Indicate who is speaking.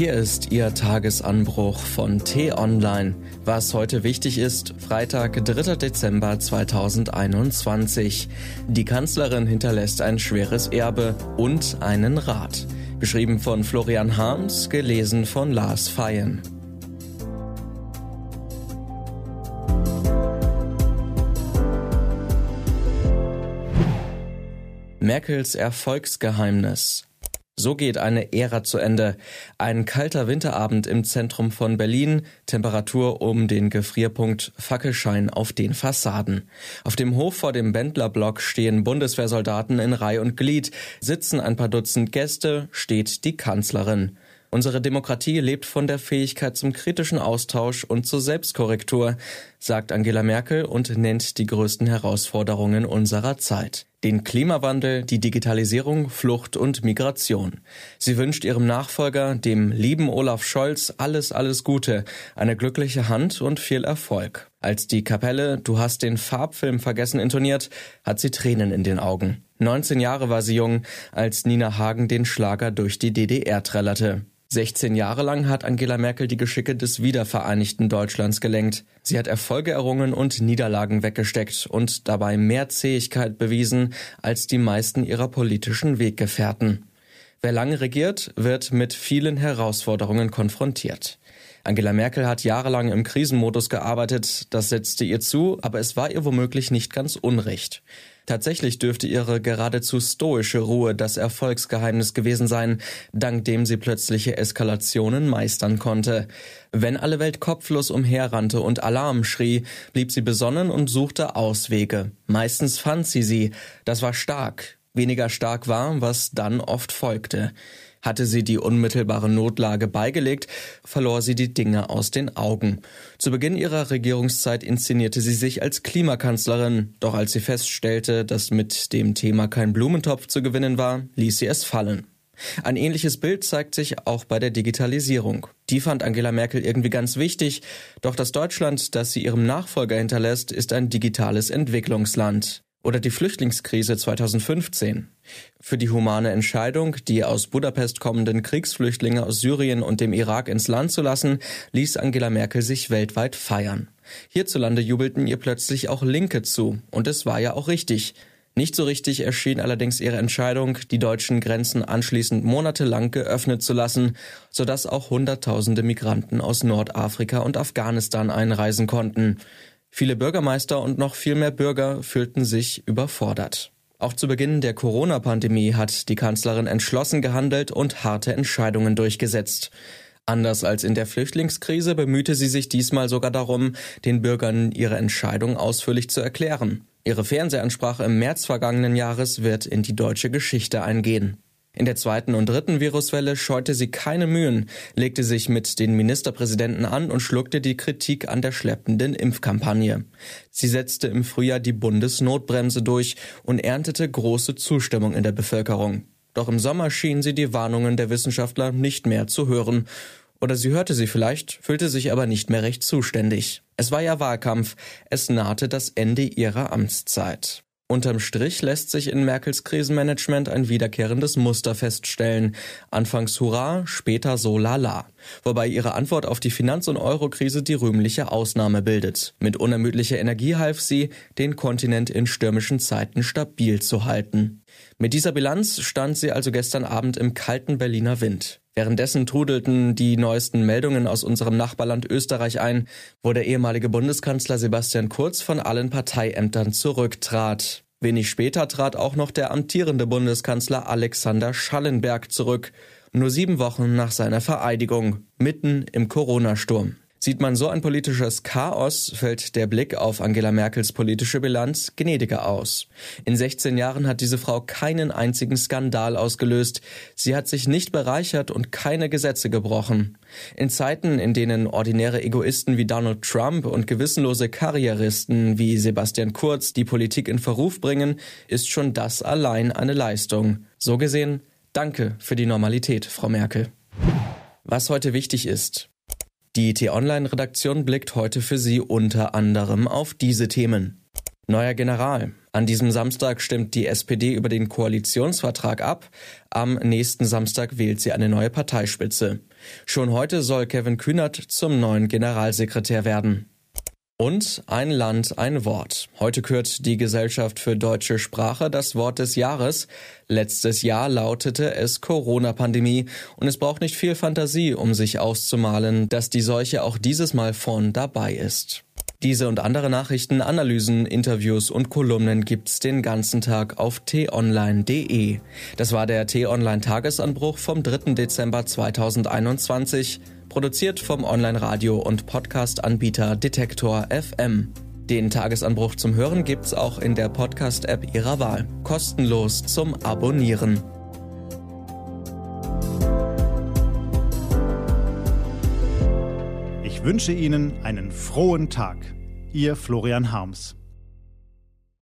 Speaker 1: Hier ist Ihr Tagesanbruch von T-Online. Was heute wichtig ist, Freitag, 3. Dezember 2021. Die Kanzlerin hinterlässt ein schweres Erbe und einen Rat. Geschrieben von Florian Harms, gelesen von Lars Feyen. Merkels Erfolgsgeheimnis. So geht eine Ära zu Ende. Ein kalter Winterabend im Zentrum von Berlin, Temperatur um den Gefrierpunkt, Fackelschein auf den Fassaden. Auf dem Hof vor dem Bändlerblock stehen Bundeswehrsoldaten in Reih und Glied, sitzen ein paar Dutzend Gäste, steht die Kanzlerin. Unsere Demokratie lebt von der Fähigkeit zum kritischen Austausch und zur Selbstkorrektur, sagt Angela Merkel und nennt die größten Herausforderungen unserer Zeit. Den Klimawandel, die Digitalisierung, Flucht und Migration. Sie wünscht ihrem Nachfolger, dem lieben Olaf Scholz, alles, alles Gute, eine glückliche Hand und viel Erfolg. Als die Kapelle Du hast den Farbfilm vergessen intoniert, hat sie Tränen in den Augen. 19 Jahre war sie jung, als Nina Hagen den Schlager durch die DDR trällerte. 16 Jahre lang hat Angela Merkel die Geschicke des wiedervereinigten Deutschlands gelenkt. Sie hat Erfolge errungen und Niederlagen weggesteckt und dabei mehr Zähigkeit bewiesen als die meisten ihrer politischen Weggefährten. Wer lange regiert, wird mit vielen Herausforderungen konfrontiert. Angela Merkel hat jahrelang im Krisenmodus gearbeitet, das setzte ihr zu, aber es war ihr womöglich nicht ganz unrecht. Tatsächlich dürfte ihre geradezu stoische Ruhe das Erfolgsgeheimnis gewesen sein, dank dem sie plötzliche Eskalationen meistern konnte. Wenn alle Welt kopflos umherrannte und Alarm schrie, blieb sie besonnen und suchte Auswege. Meistens fand sie sie. Das war stark. Weniger stark war, was dann oft folgte. Hatte sie die unmittelbare Notlage beigelegt, verlor sie die Dinge aus den Augen. Zu Beginn ihrer Regierungszeit inszenierte sie sich als Klimakanzlerin, doch als sie feststellte, dass mit dem Thema kein Blumentopf zu gewinnen war, ließ sie es fallen. Ein ähnliches Bild zeigt sich auch bei der Digitalisierung. Die fand Angela Merkel irgendwie ganz wichtig, doch das Deutschland, das sie ihrem Nachfolger hinterlässt, ist ein digitales Entwicklungsland. Oder die Flüchtlingskrise 2015. Für die humane Entscheidung, die aus Budapest kommenden Kriegsflüchtlinge aus Syrien und dem Irak ins Land zu lassen, ließ Angela Merkel sich weltweit feiern. Hierzulande jubelten ihr plötzlich auch Linke zu, und es war ja auch richtig. Nicht so richtig erschien allerdings ihre Entscheidung, die deutschen Grenzen anschließend monatelang geöffnet zu lassen, sodass auch Hunderttausende Migranten aus Nordafrika und Afghanistan einreisen konnten. Viele Bürgermeister und noch viel mehr Bürger fühlten sich überfordert. Auch zu Beginn der Corona-Pandemie hat die Kanzlerin entschlossen gehandelt und harte Entscheidungen durchgesetzt. Anders als in der Flüchtlingskrise bemühte sie sich diesmal sogar darum, den Bürgern ihre Entscheidung ausführlich zu erklären. Ihre Fernsehansprache im März vergangenen Jahres wird in die deutsche Geschichte eingehen. In der zweiten und dritten Viruswelle scheute sie keine Mühen, legte sich mit den Ministerpräsidenten an und schluckte die Kritik an der schleppenden Impfkampagne. Sie setzte im Frühjahr die Bundesnotbremse durch und erntete große Zustimmung in der Bevölkerung. Doch im Sommer schien sie die Warnungen der Wissenschaftler nicht mehr zu hören. Oder sie hörte sie vielleicht, fühlte sich aber nicht mehr recht zuständig. Es war ja Wahlkampf, es nahte das Ende ihrer Amtszeit. Unterm Strich lässt sich in Merkels Krisenmanagement ein wiederkehrendes Muster feststellen. Anfangs Hurra, später so lala. Wobei ihre Antwort auf die Finanz- und Eurokrise die rühmliche Ausnahme bildet. Mit unermüdlicher Energie half sie, den Kontinent in stürmischen Zeiten stabil zu halten. Mit dieser Bilanz stand sie also gestern Abend im kalten Berliner Wind. Währenddessen trudelten die neuesten Meldungen aus unserem Nachbarland Österreich ein, wo der ehemalige Bundeskanzler Sebastian Kurz von allen Parteiämtern zurücktrat. Wenig später trat auch noch der amtierende Bundeskanzler Alexander Schallenberg zurück, nur sieben Wochen nach seiner Vereidigung, mitten im Corona-Sturm. Sieht man so ein politisches Chaos, fällt der Blick auf Angela Merkels politische Bilanz gnädiger aus. In 16 Jahren hat diese Frau keinen einzigen Skandal ausgelöst. Sie hat sich nicht bereichert und keine Gesetze gebrochen. In Zeiten, in denen ordinäre Egoisten wie Donald Trump und gewissenlose Karrieristen wie Sebastian Kurz die Politik in Verruf bringen, ist schon das allein eine Leistung. So gesehen, danke für die Normalität, Frau Merkel. Was heute wichtig ist. Die T-Online-Redaktion blickt heute für Sie unter anderem auf diese Themen. Neuer General. An diesem Samstag stimmt die SPD über den Koalitionsvertrag ab. Am nächsten Samstag wählt sie eine neue Parteispitze. Schon heute soll Kevin Kühnert zum neuen Generalsekretär werden. Und ein Land, ein Wort. Heute kürt die Gesellschaft für deutsche Sprache das Wort des Jahres. Letztes Jahr lautete es Corona-Pandemie und es braucht nicht viel Fantasie, um sich auszumalen, dass die Seuche auch dieses Mal vorn dabei ist. Diese und andere Nachrichten, Analysen, Interviews und Kolumnen gibt's den ganzen Tag auf t-online.de. Das war der T-Online Tagesanbruch vom 3. Dezember 2021 produziert vom Online-Radio- und Podcast-Anbieter Detektor FM. Den Tagesanbruch zum Hören gibt's auch in der Podcast-App Ihrer Wahl. Kostenlos zum Abonnieren.
Speaker 2: Ich wünsche Ihnen einen frohen Tag. Ihr Florian Harms.